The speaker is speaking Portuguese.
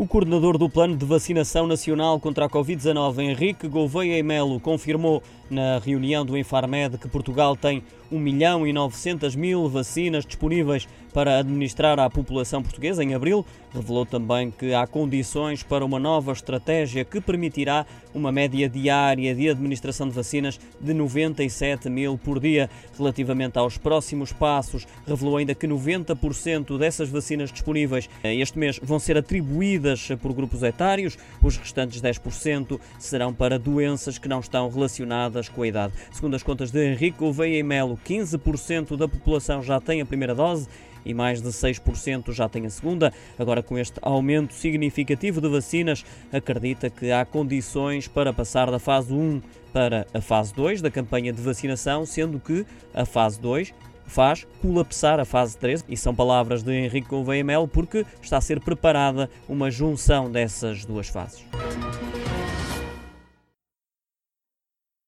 O coordenador do Plano de Vacinação Nacional contra a Covid-19, Henrique Gouveia e Melo, confirmou na reunião do Infarmed que Portugal tem 1 milhão e 900 mil vacinas disponíveis para administrar à população portuguesa em abril. Revelou também que há condições para uma nova estratégia que permitirá uma média diária de administração de vacinas de 97 mil por dia. Relativamente aos próximos passos, revelou ainda que 90% dessas vacinas disponíveis este mês vão ser atribuídas por grupos etários, os restantes 10% serão para doenças que não estão relacionadas com a idade. Segundo as contas de Henrique Gouveia e Melo, 15% da população já tem a primeira dose e mais de 6% já tem a segunda. Agora, com este aumento significativo de vacinas, acredita que há condições para passar da fase 1 para a fase 2 da campanha de vacinação, sendo que a fase 2 faz colapsar a fase 3 e são palavras de Henrique Gouveia Melo porque está a ser preparada uma junção dessas duas fases.